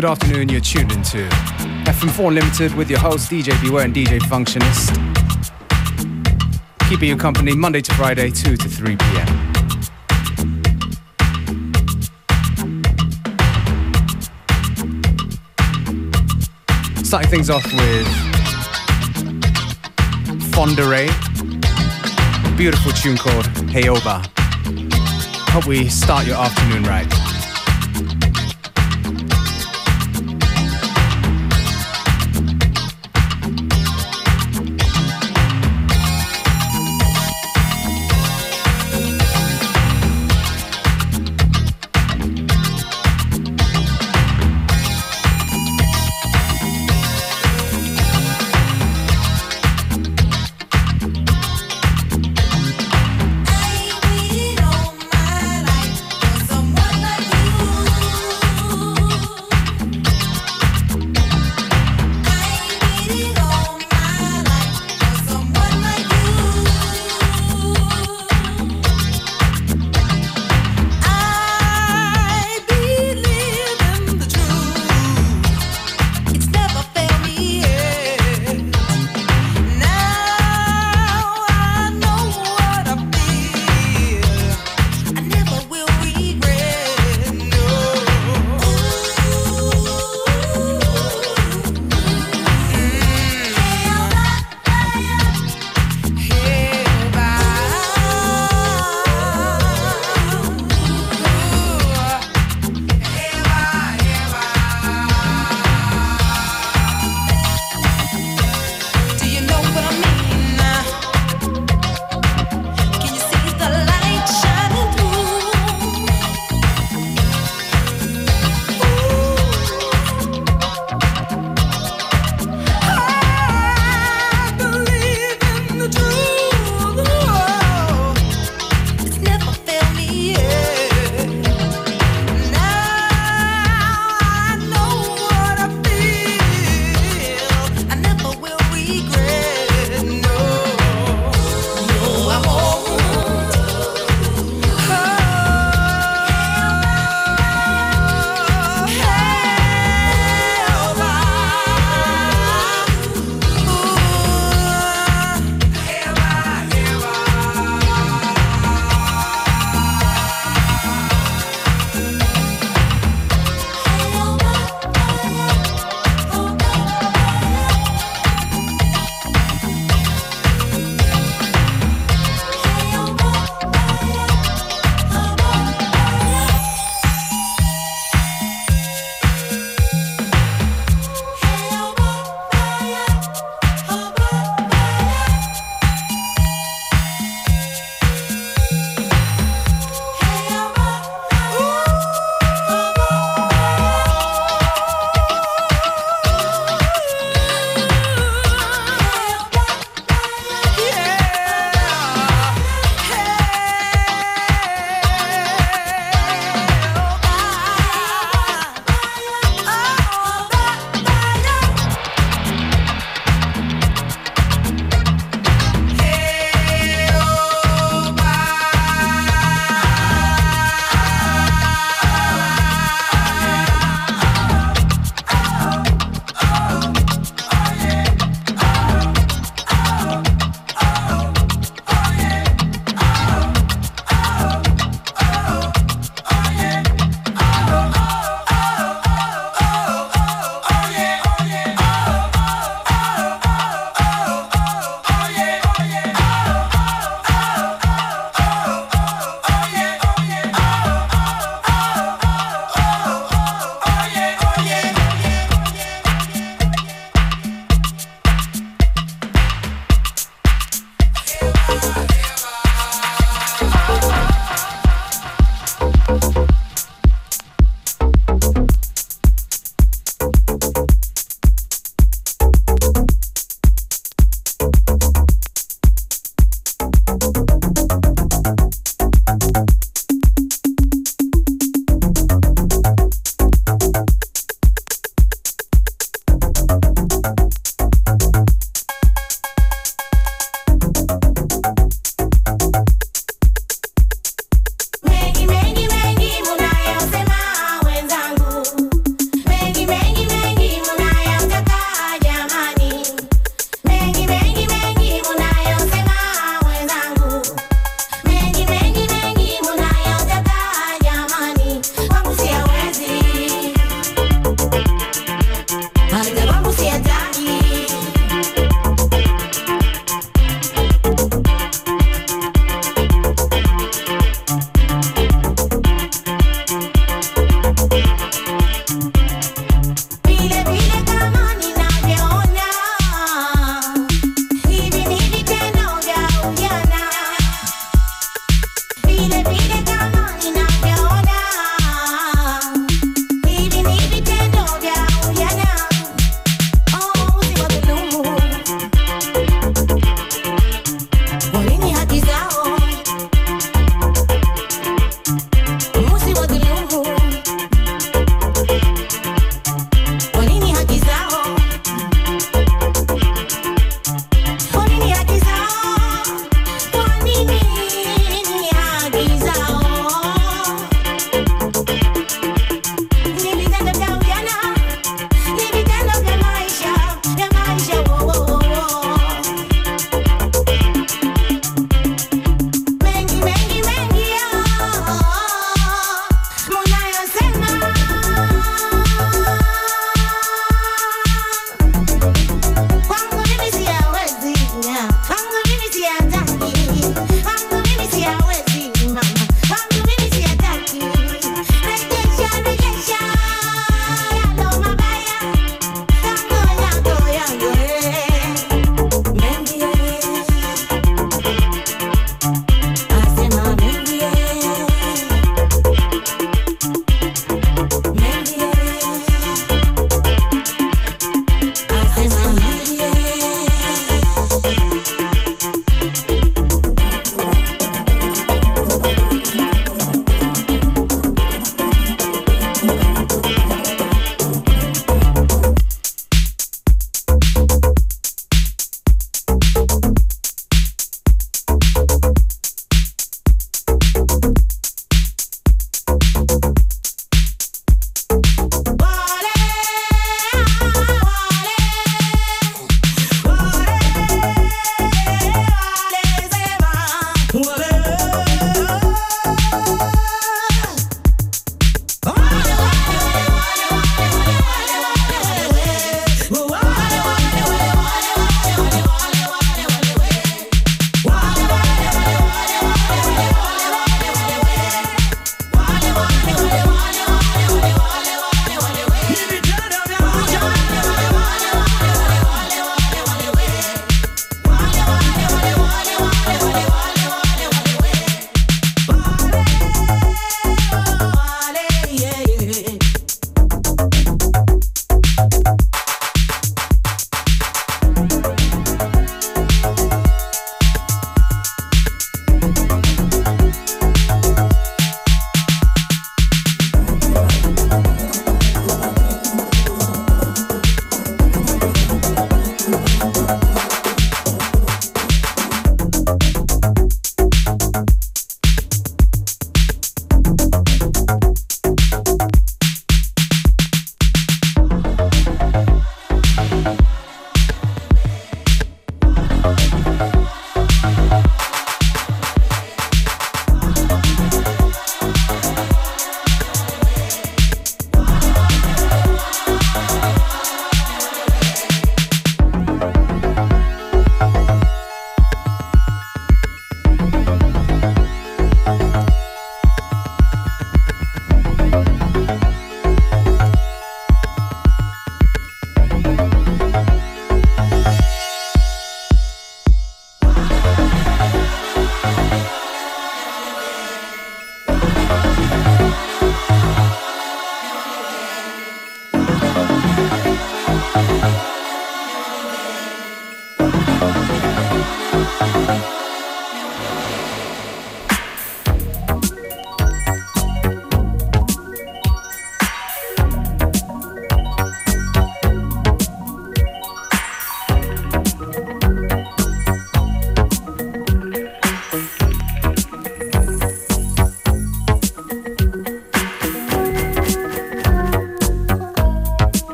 Good afternoon, you're tuned into FM4 Limited with your host DJ Beware and DJ Functionist. Keeping you company Monday to Friday, 2 to 3 p.m. Starting things off with Fonderay, beautiful tune called Heyoba. Hope we start your afternoon right.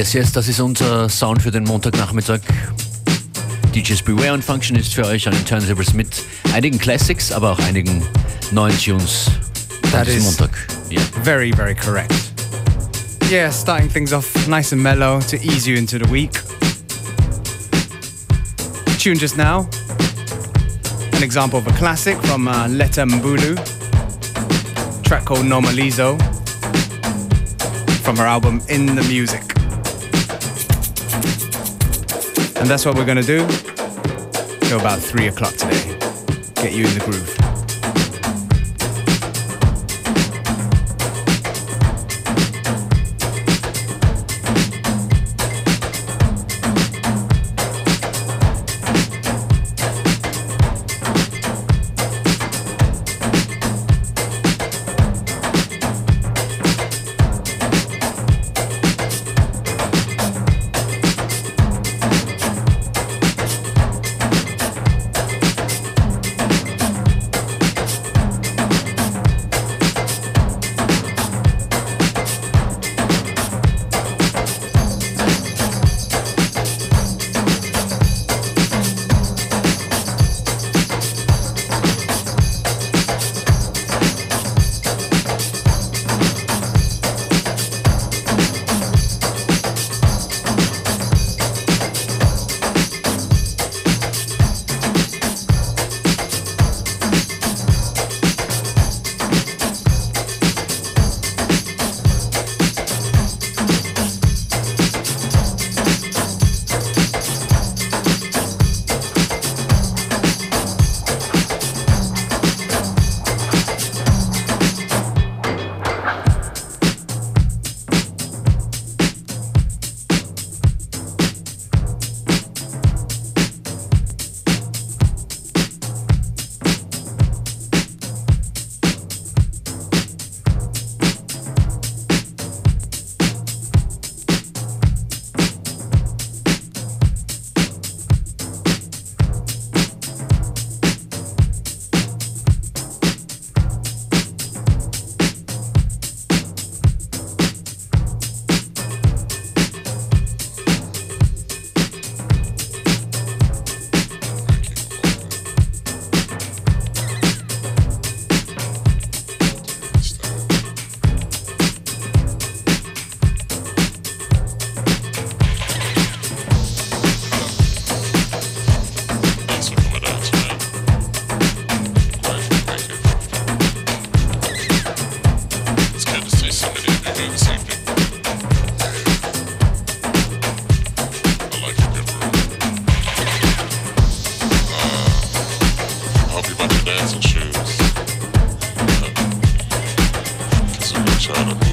Yes, yes, das ist unser Sound für den Montagnachmittag. DJs Beware und Functionist für euch an den Turntables mit einigen Classics, aber auch einigen neuen Tunes. That is Montag. Yeah. very, very correct. Yeah, starting things off nice and mellow to ease you into the week. Tune just now, an example of a classic from uh, Letta Mbulu, track called Normalizo, from her album In the Music. That's what we're gonna do till about 3 o'clock today. Get you in the groove. subtlety.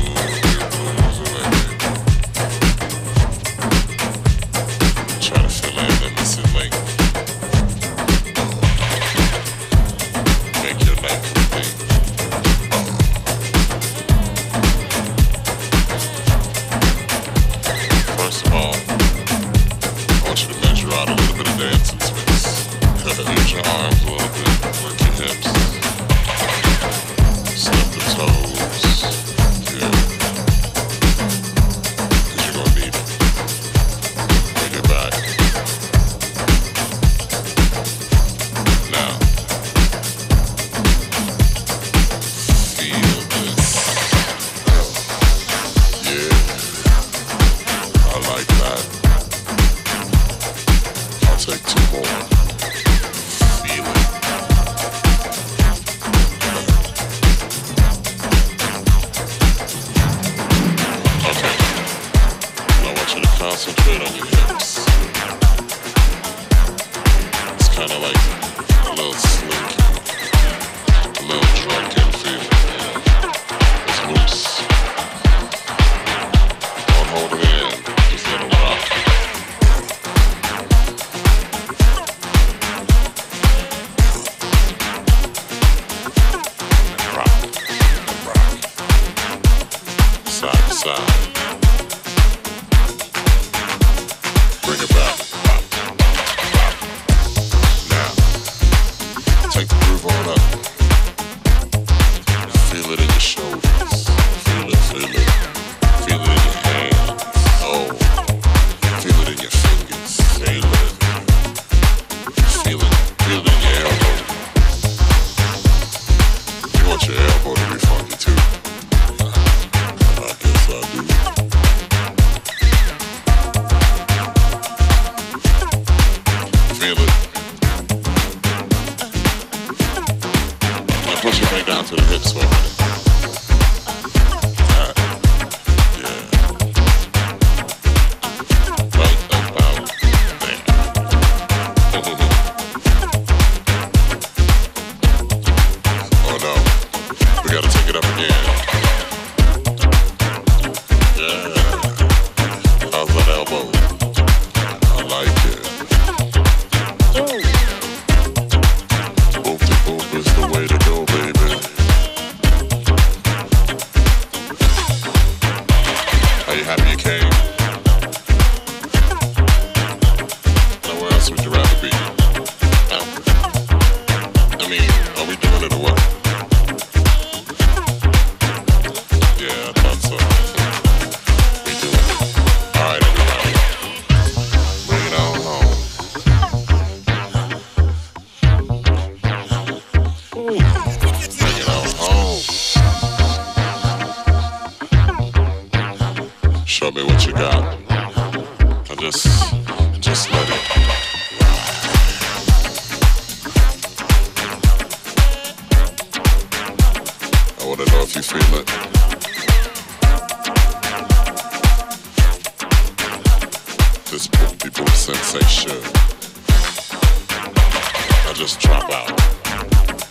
this poor people sensation. I just drop out.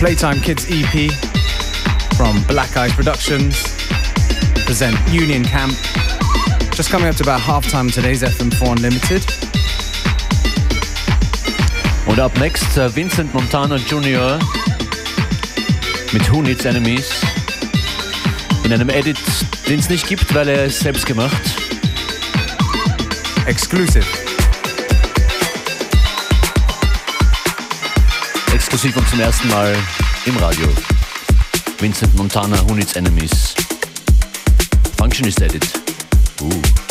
Playtime Kids EP from Black Eyes Productions present Union Camp. Just coming up to about halftime today's FM4 Unlimited. Und ab next uh, Vincent Montana Jr. mit Who Needs Enemies. In einem Edit, den es nicht gibt, weil er es selbst gemacht. Exclusive. Exklusiv und zum ersten Mal im Radio. Vincent Montana, Who Needs Enemies. Functionist Edit. Uh.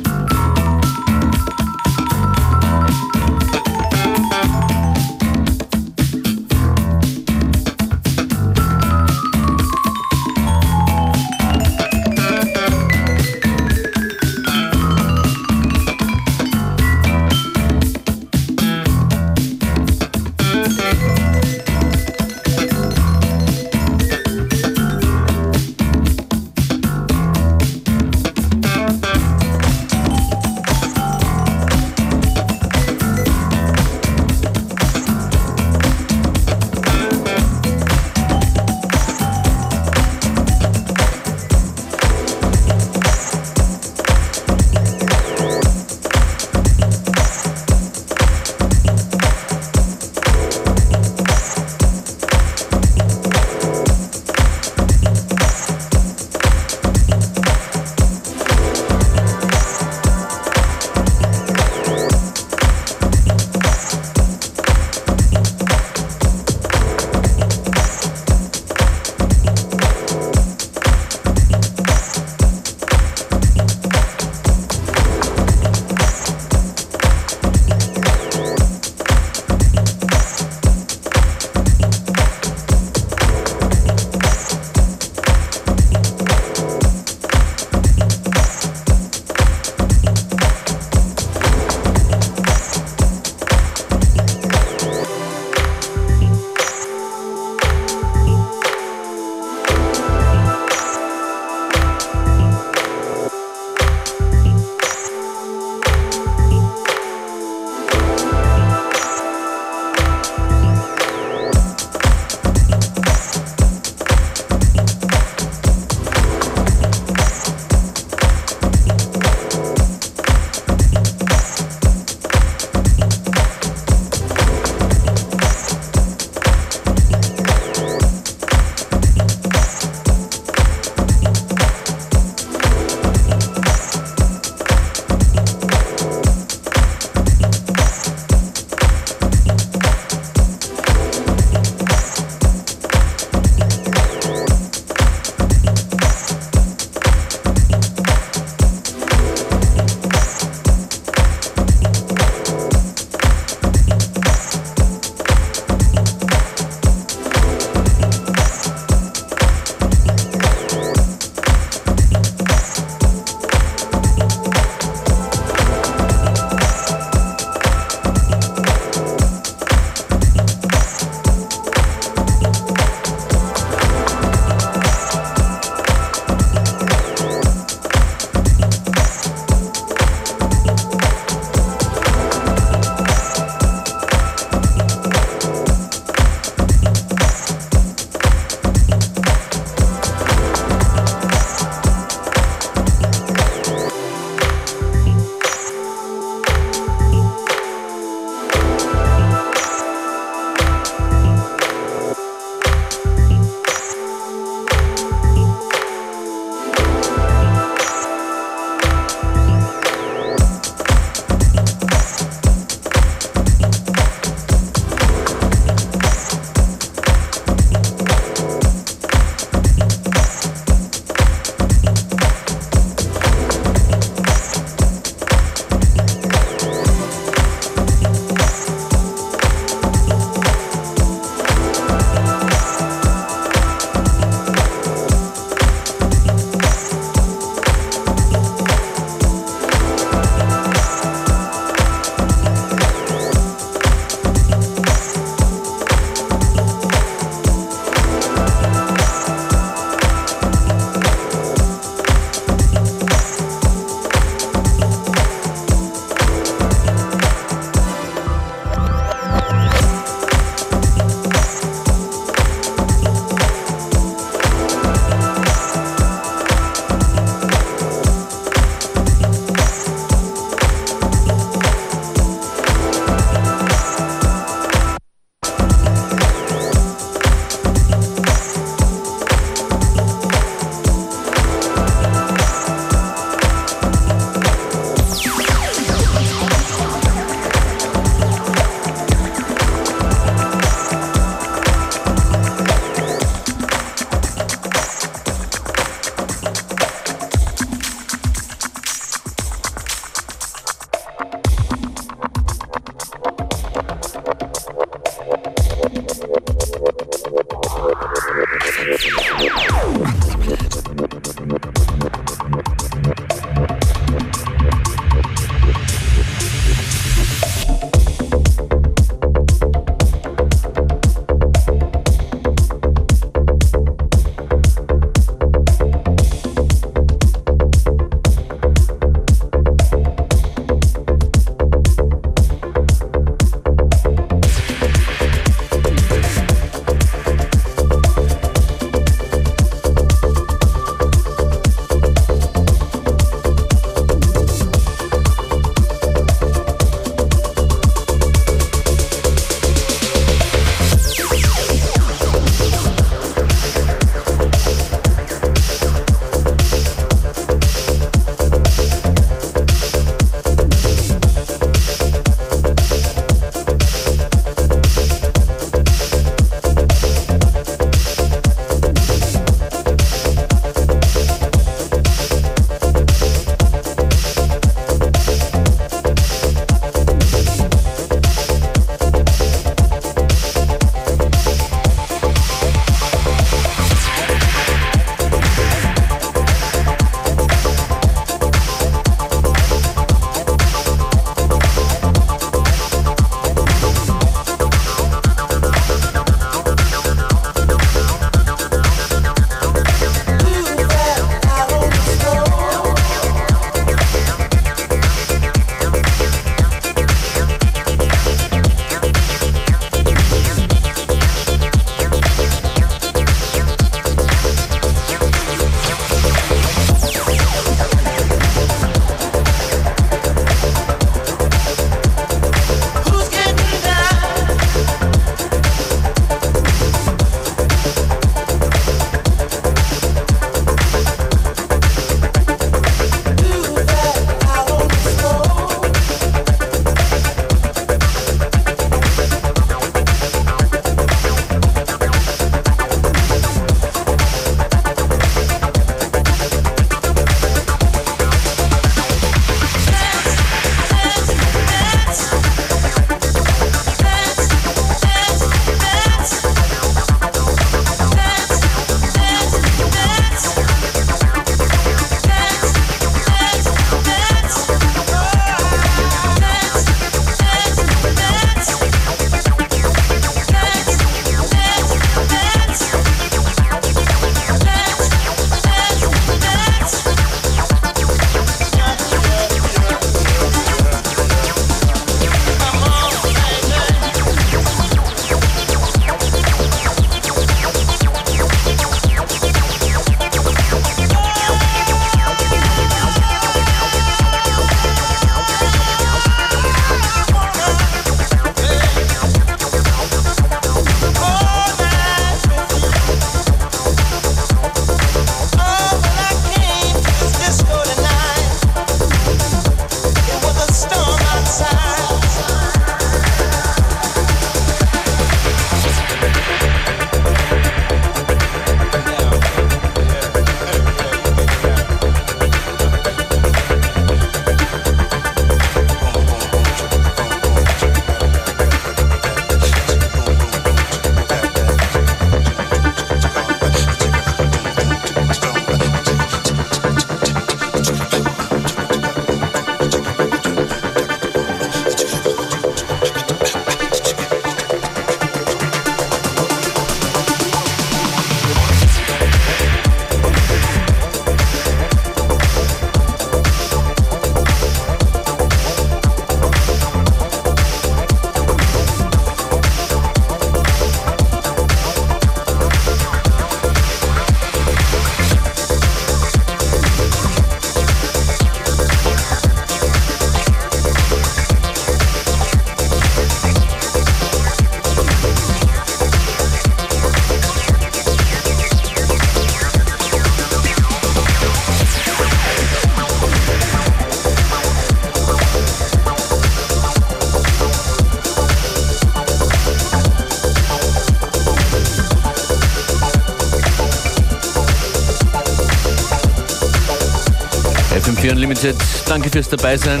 Unlimited. Danke fürs Dabeisein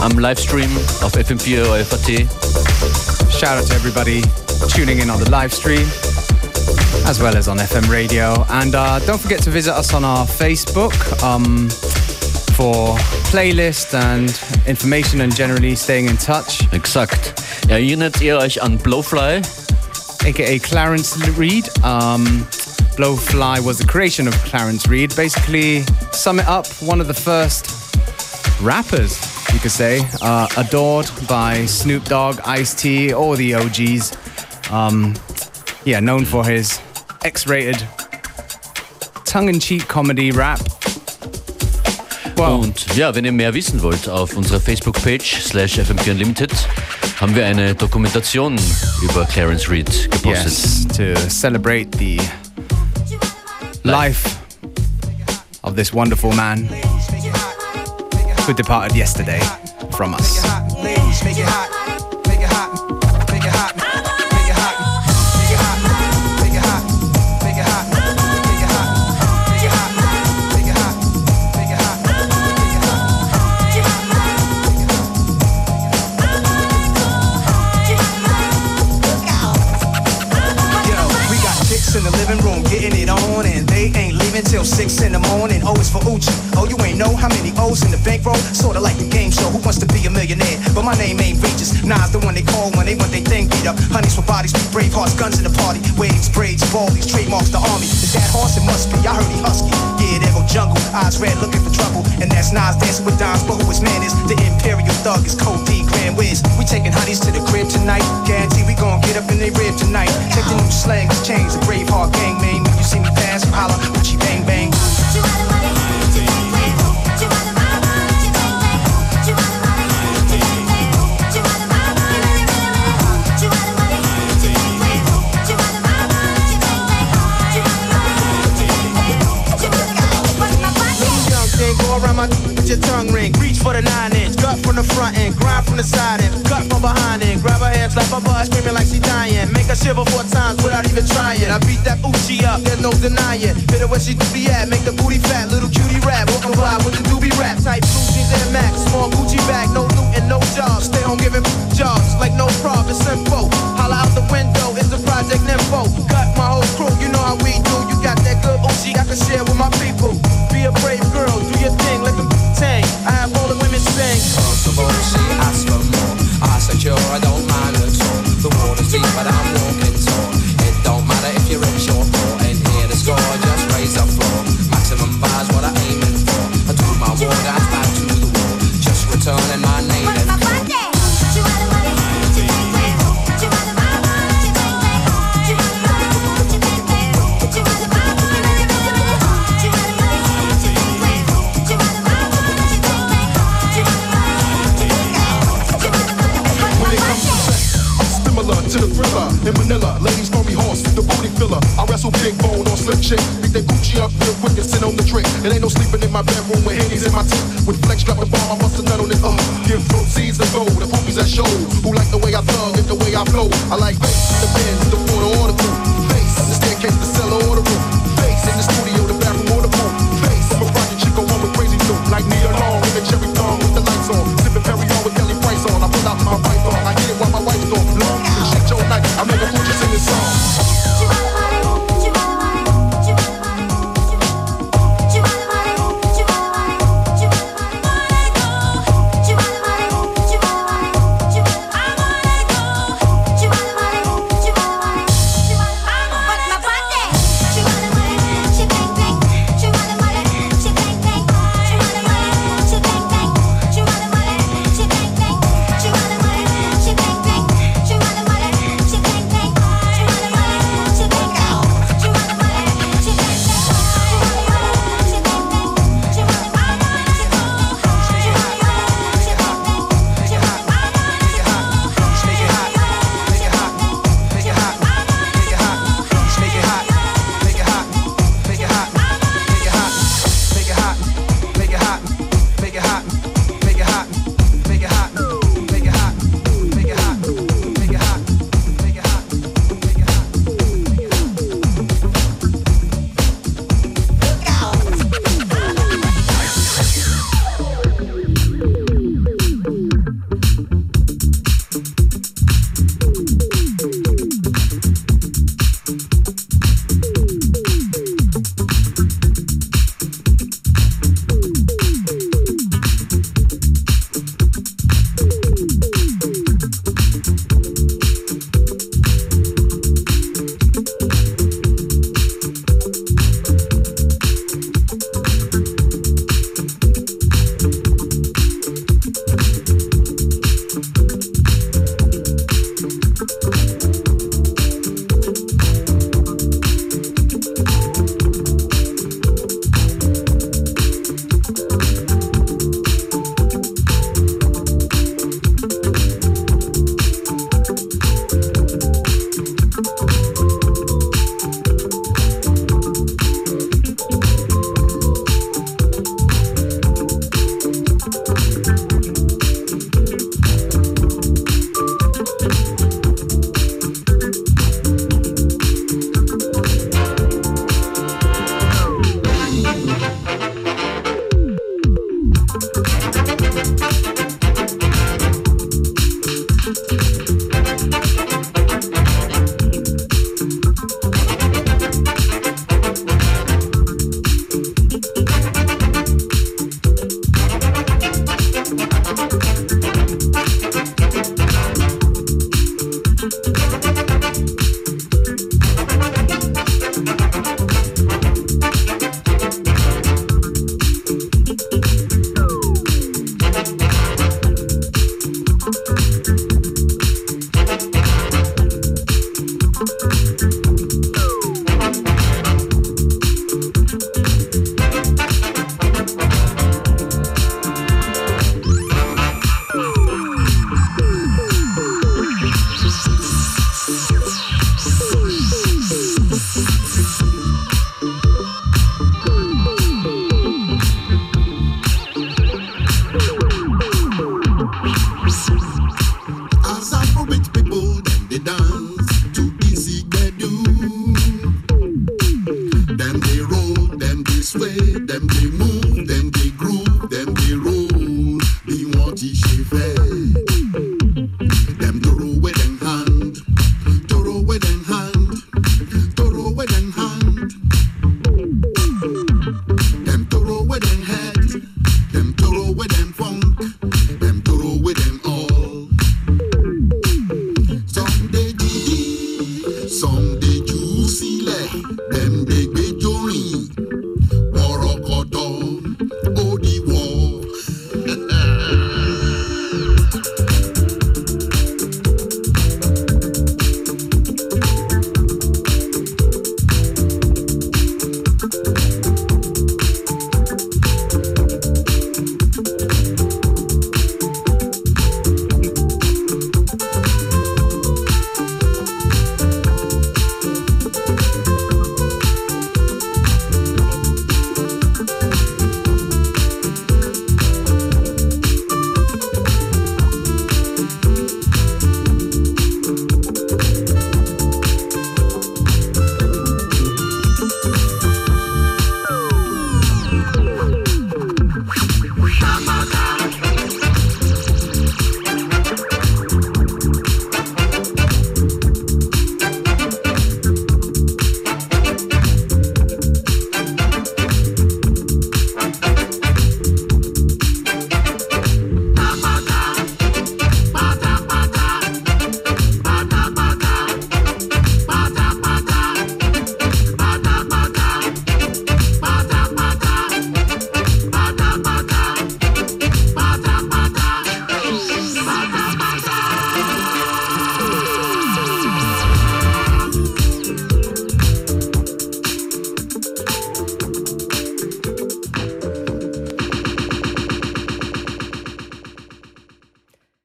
am Livestream auf FM4 OFAT. Shout out to everybody tuning in on the live stream as well as on FM radio. And uh, don't forget to visit us on our Facebook um, for playlist and information and generally staying in touch. Exakt. Erinnert ihr euch an Blowfly? aka Clarence Reid. Um, Blowfly was the creation of Clarence Reid. Basically, sum it up, one of the first rappers, you could say, uh, adored by Snoop Dogg, Ice T, all the OGs. Um, yeah, known for his X rated tongue in cheek comedy rap. Wow. Und ja, wenn ihr mehr wissen wollt, auf unserer Facebook-Page slash FM4 Unlimited haben wir eine Dokumentation über Clarence Reid gepostet. Yes, to celebrate the life of this wonderful man who departed yesterday from us. Till 6 in the morning. Oh, Always for Uchi. Oh, you ain't know how many O's in the bankroll? Sorta like the game show. Who wants to be a millionaire? But my name ain't Regis. Nas the one they call when they want they thing beat up. Honeys for bodies, brave hearts, guns in the party. Waves, braids, ballies, trademarks the army. Is that horse? It must be. I heard he husky. Yeah, there go jungle. Eyes red, looking for trouble. And that's Nas dancing with dimes. But who his man is? The imperial thug is Code D, Grand Wiz. We taking honeys to the crib tonight. Guarantee we gon' get up in they rib tonight. Check the new slang, change the brave heart gang, man. When you see me pass, holla, Uchi bang bang. your tongue ring. Reach for the nine inch, gut from the front end, grind from the side end, cut from behind end. Slap her butt, screaming like she dying. Make her shiver four times without even trying. I beat that Uchi up, there's no denying. Hit her where she do be at, make the booty fat, little cutie rap. Walking by with the doobie rap, type blue jeans and max, small Gucci bag, no loot and no job. Stay home giving jobs like no problem, simple. Holla out the window, it's the project nympho. Got my whole crew, you know how we do. You got that good Uchi I can share with my people. Be a brave girl, do your thing, let them tang. I have all the women sing. She asked for more. I secure, I don't mind. Water's but I'm walking tall. It don't matter if you're rich or poor. filler. I wrestle big bone on slip chick. Beat that Gucci up real quick and sit on the trick. It ain't no sleeping in my bedroom with Henny's in my teeth. With flex drop the bomb, I must have nut on it. Uh, give proceeds to go. The poopies that show. Who like the way I thug and the way I flow. I like bass, the bends, the water, or the food. Bass, the staircase, the cellar, or the roof. Bass in the studio. with them funk.